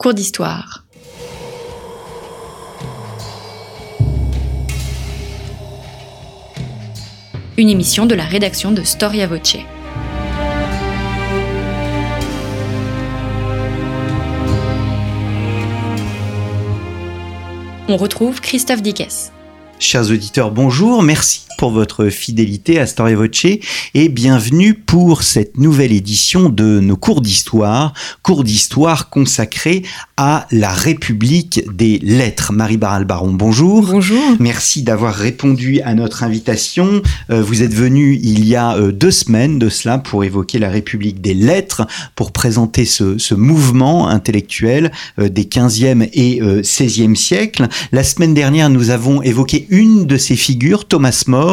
Cours d'histoire. Une émission de la rédaction de Storia Voce. On retrouve Christophe Dickès. Chers auditeurs, bonjour, merci pour votre fidélité à Voce et bienvenue pour cette nouvelle édition de nos cours d'histoire, cours d'histoire consacrés à la République des lettres. Marie Baral Baron, bonjour. Bonjour. Merci d'avoir répondu à notre invitation. Euh, vous êtes venu il y a euh, deux semaines de cela pour évoquer la République des lettres, pour présenter ce, ce mouvement intellectuel euh, des 15e et 16e siècles. La semaine dernière, nous avons évoqué une de ces figures, Thomas More,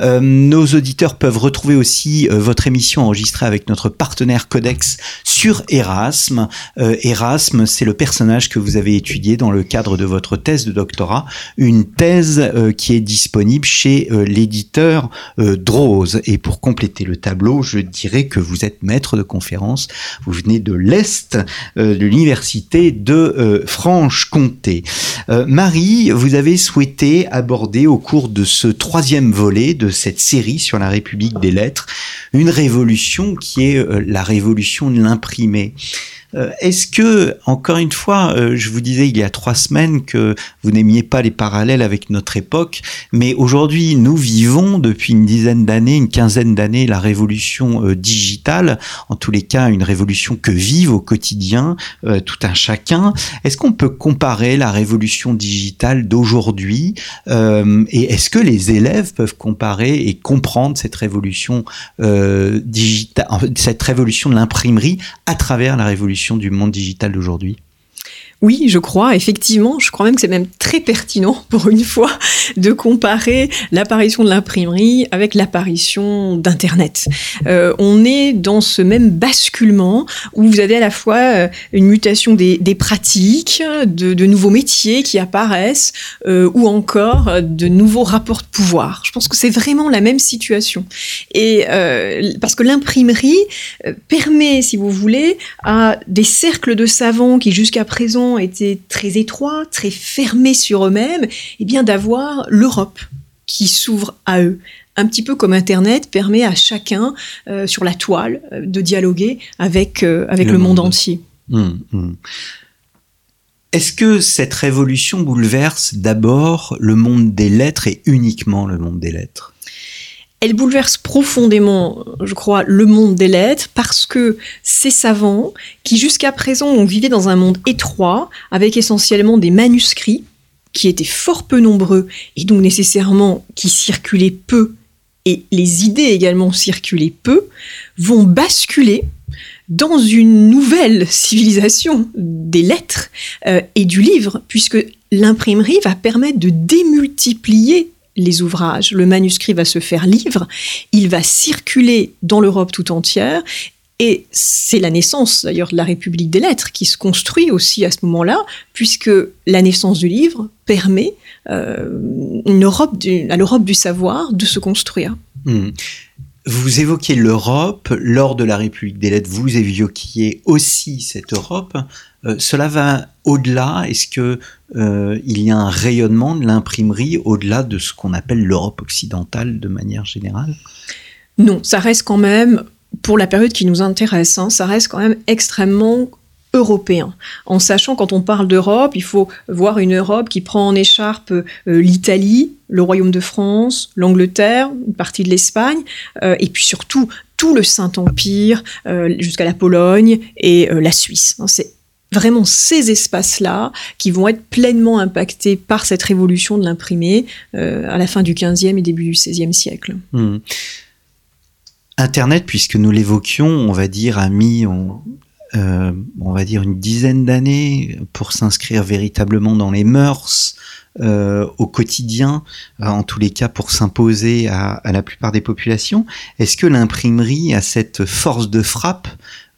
euh, nos auditeurs peuvent retrouver aussi euh, votre émission enregistrée avec notre partenaire Codex sur Erasme. Euh, Erasme, c'est le personnage que vous avez étudié dans le cadre de votre thèse de doctorat, une thèse qui est disponible chez l'éditeur Drose. Et pour compléter le tableau, je dirais que vous êtes maître de conférence. Vous venez de l'Est de l'université de Franche-Comté. Marie, vous avez souhaité aborder au cours de ce troisième volet de cette série sur la République des lettres, une révolution qui est euh, la révolution de l'imprimé. Euh, est-ce que, encore une fois, euh, je vous disais il y a trois semaines que vous n'aimiez pas les parallèles avec notre époque, mais aujourd'hui, nous vivons depuis une dizaine d'années, une quinzaine d'années, la révolution euh, digitale, en tous les cas, une révolution que vivent au quotidien tout un chacun. Est-ce qu'on peut comparer la révolution digitale d'aujourd'hui et est-ce que les élèves peuvent comparer et comprendre cette révolution digitale, cette révolution de l'imprimerie à travers la révolution du monde digital d'aujourd'hui oui, je crois, effectivement, je crois même que c'est même très pertinent pour une fois de comparer l'apparition de l'imprimerie avec l'apparition d'Internet. Euh, on est dans ce même basculement où vous avez à la fois euh, une mutation des, pratiques, de, nouveaux métiers qui apparaissent, euh, ou encore de nouveaux rapports de pouvoir. Je pense que c'est vraiment la même situation. Et parce que l'imprimerie permet, si vous voulez, à des cercles de savants qui jusqu'à présent étaient très étroits, très fermés sur eux-mêmes, et eh bien d'avoir l'Europe qui s'ouvre à eux. Un petit peu comme Internet permet à chacun euh, sur la toile euh, de dialoguer avec, euh, avec le, monde, entier. Hum, hum. Est-ce que cette révolution bouleverse d'abord le monde des lettres et uniquement le monde des lettres? Elle bouleverse profondément, je crois, le monde des lettres parce que ces savants, qui jusqu'à présent ont vivé dans un monde étroit, avec essentiellement des manuscrits, qui étaient fort peu nombreux et donc nécessairement qui circulaient peu, et les idées également circulaient peu, vont basculer dans une nouvelle civilisation des lettres euh, et du livre, puisque l'imprimerie va permettre de démultiplier les ouvrages. Le manuscrit va se faire livre, il va circuler dans l'Europe tout entière. Et c'est la naissance d'ailleurs de la République des lettres qui se construit aussi à ce moment-là, puisque la naissance du livre permet euh, à l'Europe du savoir de se construire. Hmm. Vous évoquez l'Europe lors de la République des lettres, vous évoquiez aussi cette Europe. Euh, cela va au-delà Est-ce que euh, il y a un rayonnement de l'imprimerie au-delà de ce qu'on appelle l'Europe occidentale de manière générale? Non, ça reste quand même pour la période qui nous intéresse, hein, ça reste quand même extrêmement européen. En sachant, quand on parle d'Europe, il faut voir une Europe qui prend en écharpe euh, l'Italie, le Royaume de France, l'Angleterre, une partie de l'Espagne, et puis surtout tout le Saint-Empire jusqu'à la Pologne et la Suisse. Hein, c'est vraiment ces espaces-là qui vont être pleinement impactés par cette révolution de l'imprimé euh, à la fin du 15e et début du 16e siècle. Hmm. Internet, puisque nous l'évoquions, on va dire, a mis, on, euh, on va dire, une dizaine d'années pour s'inscrire véritablement dans les mœurs, euh, au quotidien, en tous les cas pour s'imposer à, la plupart des populations. Est-ce que l'imprimerie a cette force de frappe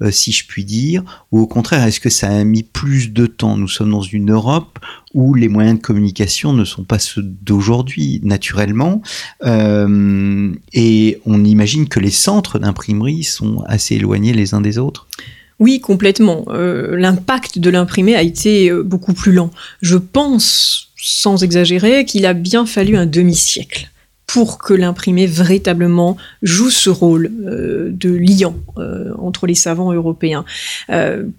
euh, si je puis dire, ou au contraire, est-ce que ça a mis plus de temps? Nous sommes dans une Europe où les moyens de communication ne sont pas ceux d'aujourd'hui, naturellement, euh, et on imagine que les centres d'imprimerie sont assez éloignés les uns des autres. Oui, complètement. Euh, l'impact de l'imprimé a été euh, beaucoup plus lent. Je pense, sans exagérer, qu'il a bien fallu un demi-siècle pour que l'imprimé véritablement joue ce rôle euh, de liant entre les savants européens.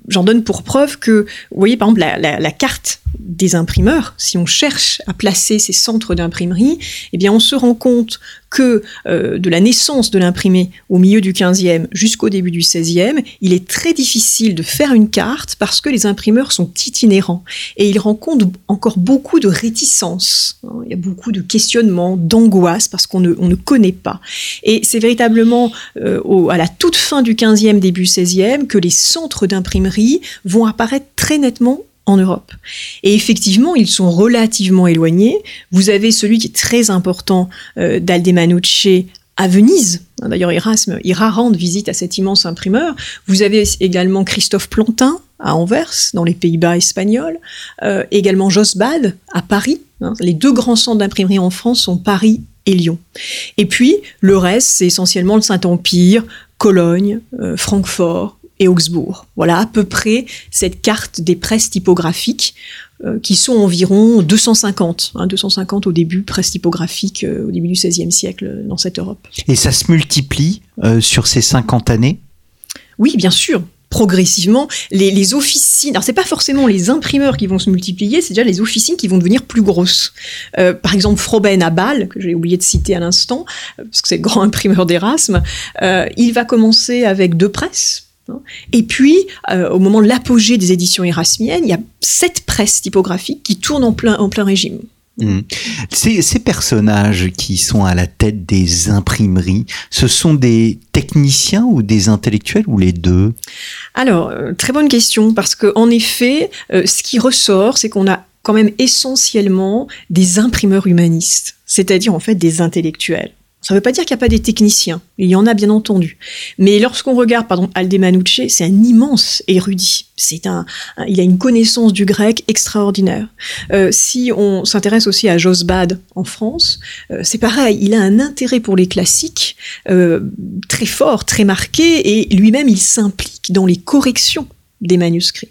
J'en donne pour preuve que, vous voyez, par exemple, la, carte des imprimeurs, si on cherche à placer ces centres d'imprimerie, eh bien, on se rend compte que euh, de la naissance de l'imprimé au milieu du 15e jusqu'au début du 16e, il est très difficile de faire une carte parce que les imprimeurs sont itinérants et ils rencontrent encore beaucoup de réticences. Il y a beaucoup de questionnements, d'angoisse parce qu'on ne, on ne connaît pas. Et c'est véritablement euh, au, à la toute fin du 15e, début 16e que les centres d'imprimerie vont apparaître très nettement en Europe. Et effectivement, ils sont relativement éloignés. Vous avez celui qui est très important euh, d'Aldemanucce à Venise. D'ailleurs, Erasme ira rendre visite à cet immense imprimeur. Vous avez également Christophe Plantin à Anvers, dans les Pays-Bas espagnols. Euh, également Josbad à Paris. Hein. Les deux grands centres d'imprimerie en France sont Paris et Lyon. Et puis, le reste, c'est essentiellement le Saint-Empire, Cologne, euh, Francfort, et Augsbourg. Voilà à peu près cette carte des presses typographiques euh, qui sont environ 250, hein, 250 au début, presses typographiques euh, au début du XVIe siècle euh, dans cette Europe. Et ça se multiplie euh, sur ces 50 années? Oui, bien sûr. Progressivement, les, les officines, alors c'est pas forcément les imprimeurs qui vont se multiplier, c'est déjà les officines qui vont devenir plus grosses. Euh, par exemple, Froben à Bâle, que j'ai oublié de citer à l'instant, parce que c'est le grand imprimeur d'Erasme, euh, il va commencer avec deux presses, et puis, euh, au moment de l'apogée des éditions érasmiennes, il y a sept presses typographiques qui tournent en plein, en plein régime. Mmh. Ces, ces, personnages qui sont à la tête des imprimeries, ce sont des techniciens ou des intellectuels ou les deux? Alors, euh, très bonne question, parce qu'en effet, euh, ce qui ressort, c'est qu'on a quand même essentiellement des imprimeurs humanistes, c'est-à-dire en fait des intellectuels. Ça ne veut pas dire qu'il n'y a pas des techniciens. Il y en a bien entendu. Mais lorsqu'on regarde, pardon, Aldemanucce, c'est un immense érudit. C'est un, un, il a une connaissance du grec extraordinaire. Euh, si on s'intéresse aussi à Josbad en France, euh, c'est pareil. Il a un intérêt pour les classiques euh, très fort, très marqué, et lui-même il s'implique dans les corrections des manuscrits.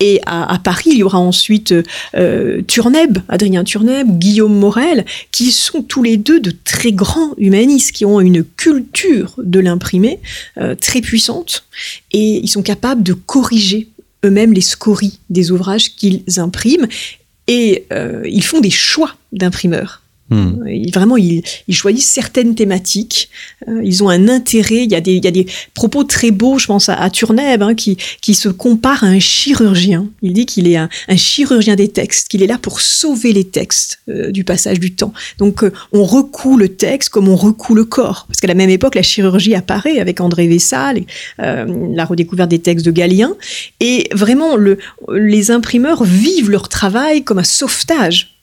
Et à, Paris, il y aura ensuite euh, Turneb, Adrien Turneb, Guillaume Morel, qui sont tous les deux de très grands humanistes, qui ont une culture de l'imprimé euh, très puissante, et ils sont capables de corriger eux-mêmes les scories des ouvrages qu'ils impriment, et euh, ils font des choix d'imprimeurs. Mmh. Ils, vraiment, ils, ils, choisissent certaines thématiques. Euh, ils ont un intérêt. Il y, a des, il y a des propos très beaux, je pense à, à Turneb, hein, qui, qui se compare à un chirurgien. Il dit qu'il est un, un, chirurgien des textes, qu'il est là pour sauver les textes euh, du passage du temps. Donc, euh, on recoue le texte comme on recoue le corps. Parce qu'à la même époque, la chirurgie apparaît avec André Vessal, euh, la redécouverte des textes de Galien. Et vraiment, le, les imprimeurs vivent leur travail comme un sauvetage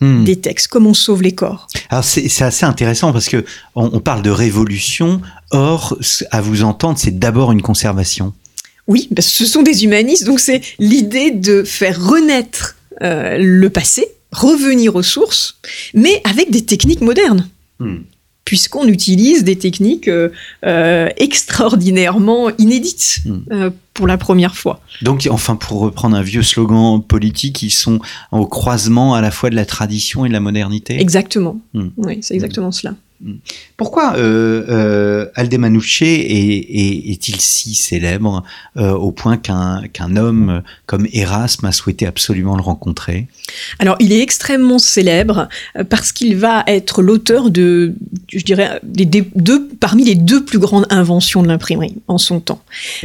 Mmh. des textes, comme on sauve les corps. Alors c'est assez intéressant parce que on, on, parle de révolution, or à vous entendre, c'est d'abord une conservation. Oui, parce que ce sont des humanistes, donc c'est l'idée de faire renaître euh, le passé, revenir aux sources, mais avec des techniques modernes. Mmh puisqu'on utilise des techniques euh, euh, extraordinairement inédites mmh. euh, pour la première fois. Donc, enfin, pour reprendre un vieux slogan politique, ils sont au croisement à la fois de la tradition et de la modernité. Exactement. Mmh. Oui, c'est exactement mmh. cela. Pourquoi euh, euh, est, est-il si célèbre euh, au point qu'un qu'un homme comme Erasme a souhaité absolument le rencontrer? Alors, il est extrêmement célèbre parce qu'il va être l'auteur de, je dirais, des, des deux, parmi les deux plus grandes inventions de l'imprimerie en son temps.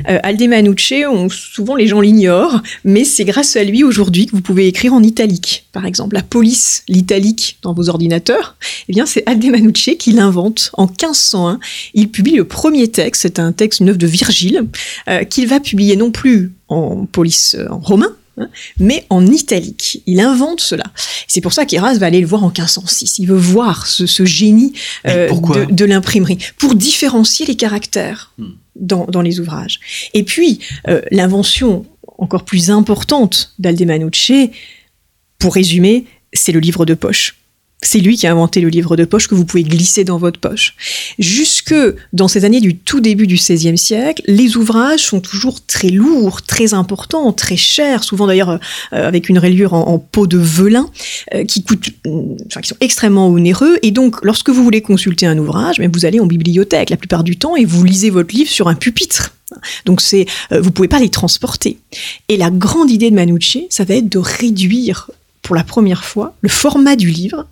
Euh, Aldemanucce, on, souvent les gens l'ignorent, mais c'est grâce à lui aujourd'hui que vous pouvez écrire en italique. Par exemple, la police, l'italique dans vos ordinateurs, eh bien, c'est Aldemanucce qu'il invente en 1501. Il publie le premier texte, c'est un texte, une œuvre de Virgile, euh, qu'il va publier non plus en police en romain, Hein, mais en italique. Il invente cela. C'est pour ça qu'Eras va aller le voir en 1506. Il veut voir ce, ce génie euh, de, de l'imprimerie pour différencier les caractères hmm. dans, dans, les ouvrages. Et puis, euh, l'invention encore plus importante d'Aldemanucce, pour résumer, c'est le livre de poche. C'est lui qui a inventé le livre de poche que vous pouvez glisser dans votre poche. Jusque dans ces années du tout début du XVIe siècle, les ouvrages sont toujours très lourds, très importants, très chers, souvent d'ailleurs euh, avec une rayure en, peau de velin, euh, qui euh, enfin, qui sont extrêmement onéreux. Et donc, lorsque vous voulez consulter un ouvrage, mais vous allez en bibliothèque la plupart du temps et vous lisez votre livre sur un pupitre. Donc c'est, vous pouvez pas les transporter. Et la grande idée de Manucci, ça va être de réduire pour la première fois le format du livre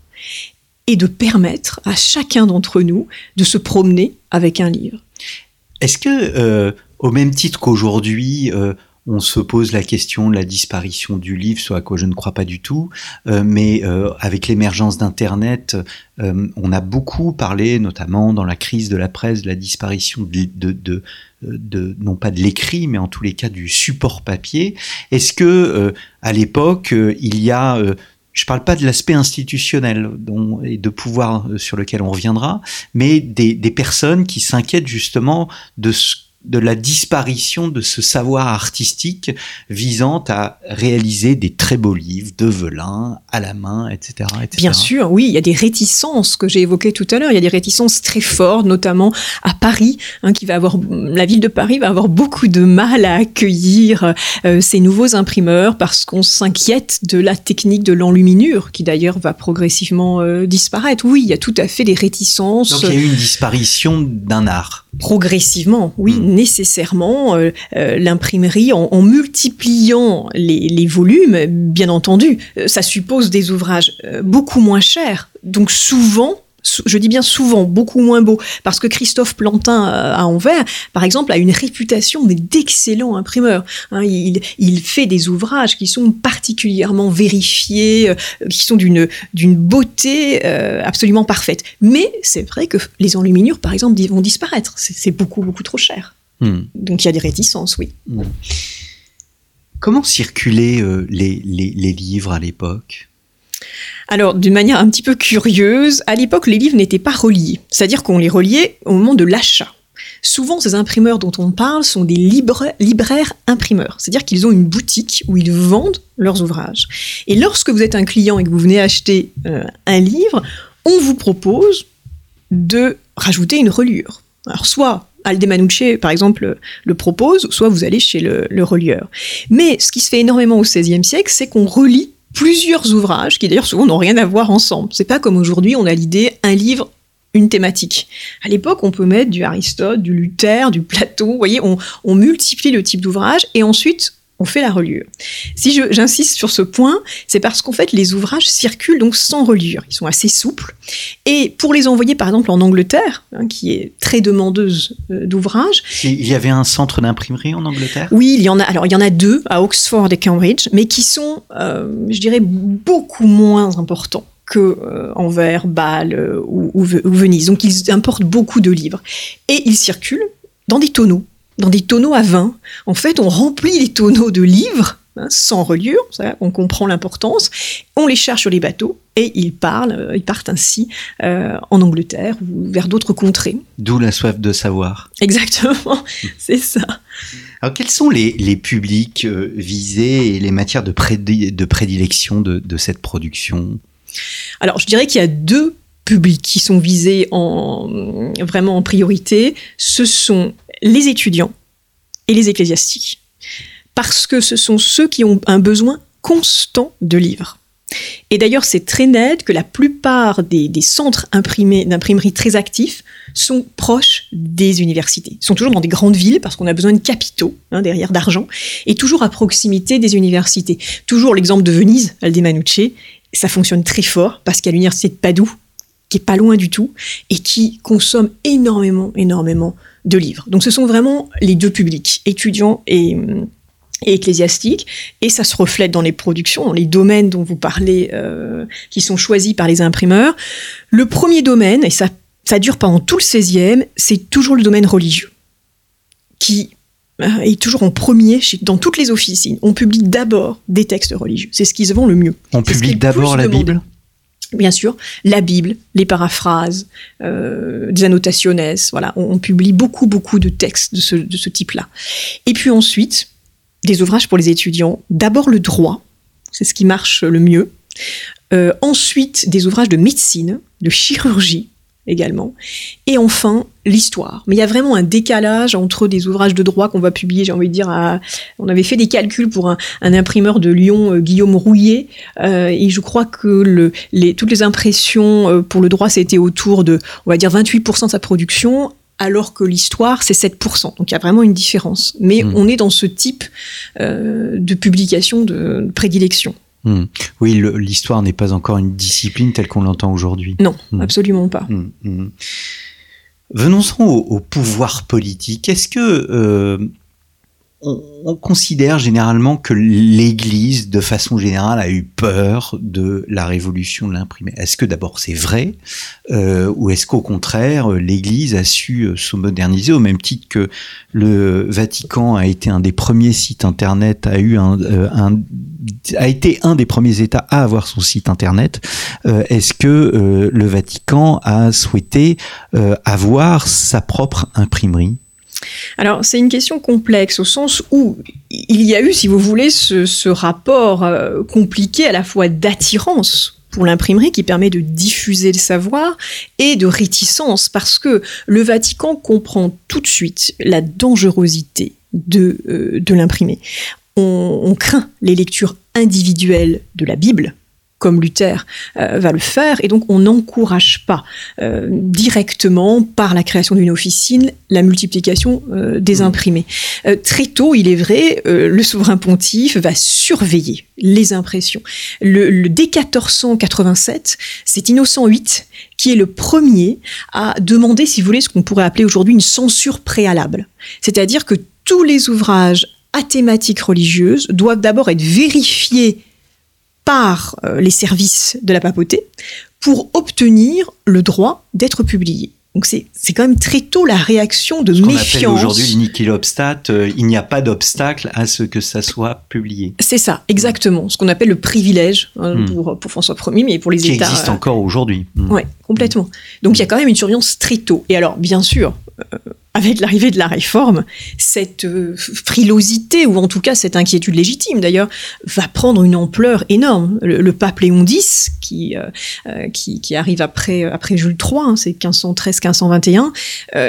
et de permettre à chacun d'entre nous de se promener avec un livre. Est-ce que, euh, au même titre qu'aujourd'hui, euh, on se pose la question de la disparition du livre, soit à quoi je ne crois pas du tout, euh, mais avec l'émergence d'Internet, on a beaucoup parlé, notamment dans la crise de la presse, de la disparition de, de, non pas de l'écrit, mais en tous les cas du support papier. Est-ce que à l'époque, il y a je ne parle pas de l'aspect institutionnel et de pouvoir euh, sur lequel on reviendra, mais des personnes qui s'inquiètent justement de ce de la disparition de ce savoir artistique visant à réaliser des très beaux livres de Velin à la main, etc., Bien sûr, oui, il y a des réticences que j'ai évoquées tout à l'heure. Il y a des réticences très fortes, notamment à Paris, hein, qui va avoir la ville de Paris va avoir beaucoup de mal à accueillir euh, ces nouveaux imprimeurs parce qu'on s'inquiète de la technique de l'enluminure, qui d'ailleurs va progressivement euh, disparaître. Oui, il y a tout à fait des réticences. Donc il y a eu une disparition d'un art. Progressivement, oui. Hmm nécessairement euh, euh, l'imprimerie en, multipliant les, volumes, bien entendu. Euh, ça suppose des ouvrages beaucoup moins chers. Donc souvent, je dis bien souvent, beaucoup moins beau, parce que Christophe Plantin à Anvers, par exemple, a une réputation d'excellent imprimeur. Hein. il, fait des ouvrages qui sont particulièrement vérifiés, qui sont d'une d'une beauté absolument parfaite. Mais c'est vrai que les enluminures, par exemple, vont disparaître. C'est beaucoup beaucoup trop cher. Hmm. Donc il y a des réticences, oui. Hmm. Comment circulaient euh, les, livres à l'époque? Alors, d'une manière un petit peu curieuse, à l'époque, les livres n'étaient pas reliés. C'est-à-dire qu'on les reliait au moment de l'achat. Souvent, ces imprimeurs dont on parle sont des libraires imprimeurs. C'est-à-dire qu'ils ont une boutique où ils vendent leurs ouvrages. Et lorsque vous êtes un client et que vous venez acheter euh, un livre, on vous propose de rajouter une reliure. Alors, soit Aldemanucci, par exemple, le propose, soit vous allez chez le, relieur. Mais ce qui se fait énormément au XVIe siècle, c'est qu'on relit plusieurs ouvrages qui d'ailleurs souvent n'ont rien à voir ensemble. C'est pas comme aujourd'hui, on a l'idée un livre une thématique. À l'époque, on peut mettre du Aristote, du Luther, du Platon. Vous voyez, on, on multiplie le type d'ouvrage et ensuite on fait la reliure. Si j'insiste sur ce point, c'est parce qu'en fait, les ouvrages circulent donc sans reliure. Ils sont assez souples. Et pour les envoyer, par exemple, en Angleterre, hein, qui est très demandeuse euh, d'ouvrages. Il y avait un centre d'imprimerie en Angleterre? Oui, il y en a. Alors, il y en a deux, à Oxford et Cambridge, mais qui sont, euh, je dirais, beaucoup moins importants que euh, Anvers, Bâle ou, ou Venise. Donc, ils importent beaucoup de livres. Et ils circulent dans des tonneaux dans des tonneaux à vin. En fait, on remplit les tonneaux de livres hein, sans reliure, on comprend l'importance, on les cherche sur les bateaux et ils parlent, euh, ils partent ainsi euh, en Angleterre ou vers d'autres contrées. D'où la soif de savoir. Exactement, c'est ça. Alors quels sont les, publics euh, visés et les matières de, de prédilection de, de cette production? Alors je dirais qu'il y a deux publics qui sont visés en, vraiment en priorité. Ce sont les étudiants et les ecclésiastiques. Parce que ce sont ceux qui ont un besoin constant de livres. Et d'ailleurs, c'est très net que la plupart des, centres d'imprimerie très actifs sont proches des universités. Ils sont toujours dans des grandes villes parce qu'on a besoin de capitaux hein, derrière d'argent et toujours à proximité des universités. Toujours l'exemple de Venise, Aldemanucci, ça fonctionne très fort parce qu'à l'université de Padoue, qui est pas loin du tout et qui consomme énormément, énormément de livres. Donc ce sont vraiment les deux publics, étudiants et, ecclésiastiques, et ça se reflète dans les productions, dans les domaines dont vous parlez, euh, qui sont choisis par les imprimeurs. Le premier domaine, et ça, ça dure pendant tout le 16e, c'est toujours le domaine religieux, qui euh, est toujours en premier dans toutes les officines. On publie d'abord des textes religieux. C'est ce qui se vend le mieux. On publie d'abord la Bible? Bien sûr, la Bible, les paraphrases, euh, des annotationes, voilà, on, publie beaucoup, beaucoup de textes de ce, type-là. Et puis ensuite, des ouvrages pour les étudiants. D'abord le droit, c'est ce qui marche le mieux. Euh, ensuite, des ouvrages de médecine, de chirurgie également. Et enfin, l'histoire. Mais il y a vraiment un décalage entre des ouvrages de droit qu'on va publier, j'ai envie de dire, à... on avait fait des calculs pour un, imprimeur de Lyon, euh, Guillaume Rouillet, euh, et je crois que le, les, toutes les impressions euh, pour le droit, c'était autour de, on va dire, 28% de sa production, alors que l'histoire, c'est 7%. Donc il y a vraiment une différence. Mais mmh. on est dans ce type de publication de prédilection. Hmm. Oui, l'histoire n'est pas encore une discipline telle qu'on l'entend aujourd'hui. Non, hmm. absolument pas. Hmm, Venons-en au, pouvoir politique. Est-ce que euh, on, considère généralement que l'Église, de façon générale, a eu peur de la révolution de l'imprimé. Est-ce que d'abord c'est vrai, euh, ou est-ce qu'au contraire, l'Église a su euh, se moderniser au même titre que le Vatican a été un des premiers sites internet, a eu un, euh, a été un des premiers États à avoir son site internet. est-ce que le Vatican a souhaité avoir sa propre imprimerie? Alors, c'est une question complexe au sens où il y a eu, si vous voulez, ce, rapport euh, compliqué à la fois d'attirance pour l'imprimerie qui permet de diffuser le savoir et de réticence parce que le Vatican comprend tout de suite la dangerosité de, euh, de l'imprimer. on, craint les lectures individuelles de la Bible, comme Luther euh, va le faire, et donc on n'encourage pas euh, directement par la création d'une officine la multiplication euh, des mmh. imprimés. très tôt, il est vrai, le souverain pontife va surveiller les impressions. Le, dès 1487, c'est Innocent VIII qui est le premier à demander, si vous voulez, ce qu'on pourrait appeler aujourd'hui une censure préalable. C'est-à-dire que tous les ouvrages à thématique religieuse doivent d'abord être vérifiés par euh, les services de la papauté pour obtenir le droit d'être publié. Donc c'est quand même très tôt la réaction de ce méfiance. aujourd'hui l'iniquilobstat, euh, il n'y a pas d'obstacle à ce que ça soit publié. C'est ça, exactement. Ce qu'on appelle le privilège hein, hmm. pour, pour, François Ier, mais pour les Qui États. Qui existe euh, encore aujourd'hui. Hmm. Oui, complètement. Donc il y a quand même une surveillance très tôt. Et alors, bien sûr, avec l'arrivée de la réforme, cette euh, frilosité, ou en tout cas cette inquiétude légitime d'ailleurs, va prendre une ampleur énorme. Le, pape Léon X, qui, euh, euh, qui, qui, arrive après, après Jules III, hein, c'est 1513-1521,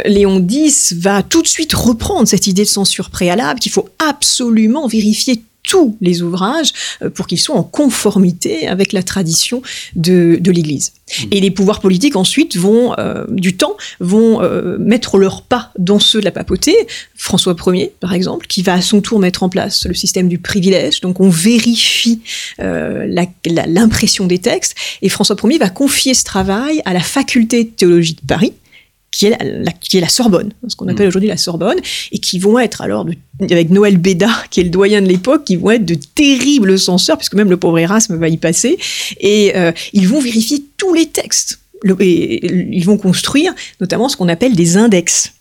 Léon X va tout de suite reprendre cette idée de censure préalable, qu'il faut absolument vérifier tous les ouvrages euh, pour qu'ils soient en conformité avec la tradition de, de l'Église. Mmh. Et les pouvoirs politiques ensuite vont, euh, du temps, vont euh, mettre leur pas dans ceux de la papauté. François Ier, par exemple, qui va à son tour mettre en place le système du privilège. Donc on vérifie l'impression des textes. Et François Ier va confier ce travail à la faculté de théologie de Paris, qui est la, qui est la Sorbonne, ce qu'on appelle mm. aujourd'hui la Sorbonne, et qui vont être alors, avec Noël Béda, qui est le doyen de l'époque, qui vont être de terribles censeurs, puisque même le pauvre Erasme va y passer, et euh, ils vont vérifier tous les textes. et ils vont construire notamment ce qu'on appelle des index.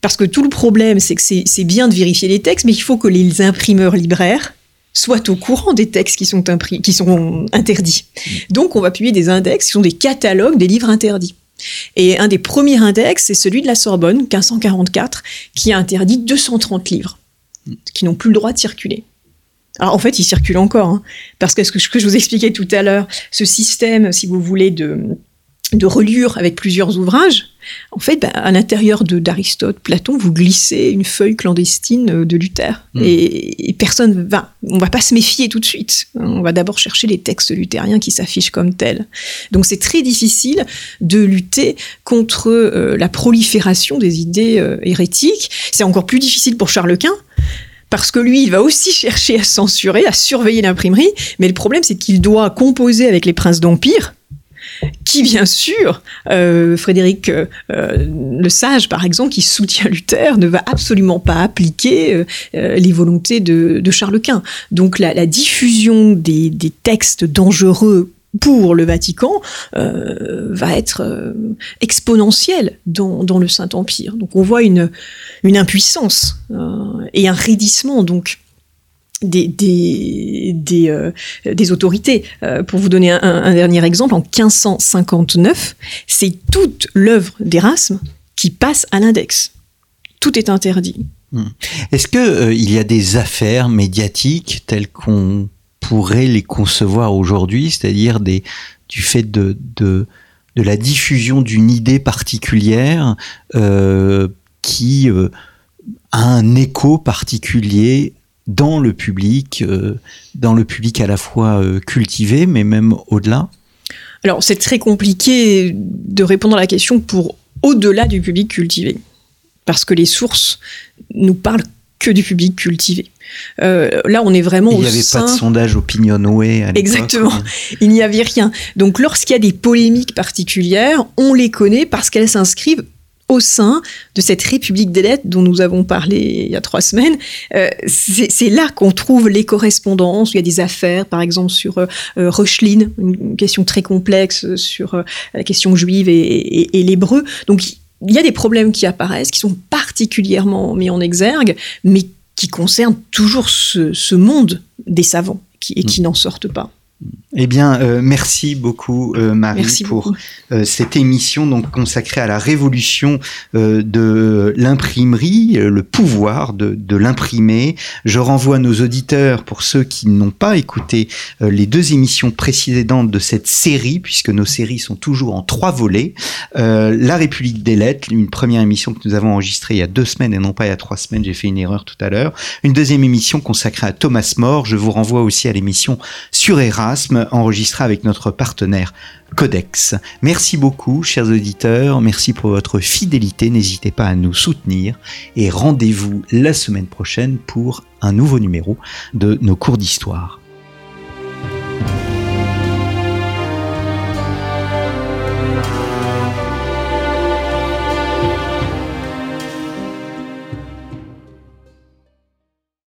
Parce que tout le problème, c'est que c'est bien de vérifier les textes, mais il faut que les imprimeurs libraires soient au courant des textes qui sont, qui sont interdits. Mm. Donc on va publier des index qui sont des catalogues des livres interdits. Et un des premiers index, c'est celui de la Sorbonne, 1544, qui a interdit 230 livres, qui n'ont plus le droit de circuler. Alors en fait, ils circulent encore, hein, parce que ce que je vous expliquais tout à l'heure, ce système, si vous voulez, de, de reliure avec plusieurs ouvrages, en fait, bah, à l'intérieur d'Aristote, Platon, vous glissez une feuille clandestine euh, de Luther. Hmm. Et, personne va, on va pas se méfier tout de suite. On va d'abord chercher les textes luthériens qui s'affichent comme tels. Donc c'est très difficile de lutter contre euh, la prolifération des idées euh, hérétiques. C'est encore plus difficile pour Charles Quint parce que lui, il va aussi chercher à censurer, à surveiller l'imprimerie, mais le problème, c'est qu'il doit composer avec les princes d'Empire, qui bien sûr, euh, Frédéric euh, le Sage par exemple, qui soutient Luther, ne va absolument pas appliquer euh, les volontés de, Charles Quint. Donc la, diffusion des, textes dangereux pour le Vatican va être exponentielle dans, le Saint-Empire. Donc on voit une, une impuissance et un raidissement donc des, des, euh, autorités. Euh, pour vous donner un, dernier exemple, en 1559, c'est toute l'œuvre d'Erasme qui passe à l'index. Tout est interdit. Hmm. Est-ce qu'il euh, y a des affaires médiatiques telles qu'on pourrait les concevoir aujourd'hui, c'est-à-dire des du fait de, de la diffusion d'une idée particulière qui a un écho particulier dans le public, euh, dans le public à la fois cultivé, mais même au-delà Alors c'est très compliqué de répondre à la question pour au-delà du public cultivé, parce que les sources nous parlent que du public cultivé. Euh, là, on est vraiment Il n'y avait pas de sondage Opinionway à Exactement. Il n'y avait rien. Donc, lorsqu'il y a des polémiques particulières, on les connaît parce qu'elles s'inscrivent au sein de cette République des lettres dont nous avons parlé il y a trois semaines. Euh, c'est là qu'on trouve les correspondances. Il y a des affaires, par exemple, sur euh, une question très complexe sur euh, la question juive et, et, et l'hébreu. Donc, il y a des problèmes qui apparaissent, qui sont particulièrement mis en exergue, mais qui concernent toujours ce, monde des savants qui, et qui mm. n'en sortent pas. Eh bien, euh, merci beaucoup euh, Marie pour euh, cette émission donc consacrée à la révolution de l'imprimerie, le pouvoir de, de l'imprimer. Je renvoie nos auditeurs pour ceux qui n'ont pas écouté les deux émissions précédentes de cette série, puisque nos séries sont toujours en trois volets. la République des lettres, une première émission que nous avons enregistrée il y a deux semaines et non pas il y a trois semaines. J'ai fait une erreur tout à l'heure. Une deuxième émission consacrée à Thomas More. Je vous renvoie aussi à l'émission sur Enregistré avec notre partenaire Codex. Merci beaucoup, chers auditeurs. Merci pour votre fidélité. N'hésitez pas à nous soutenir et rendez-vous la semaine prochaine pour un nouveau numéro de nos cours d'histoire.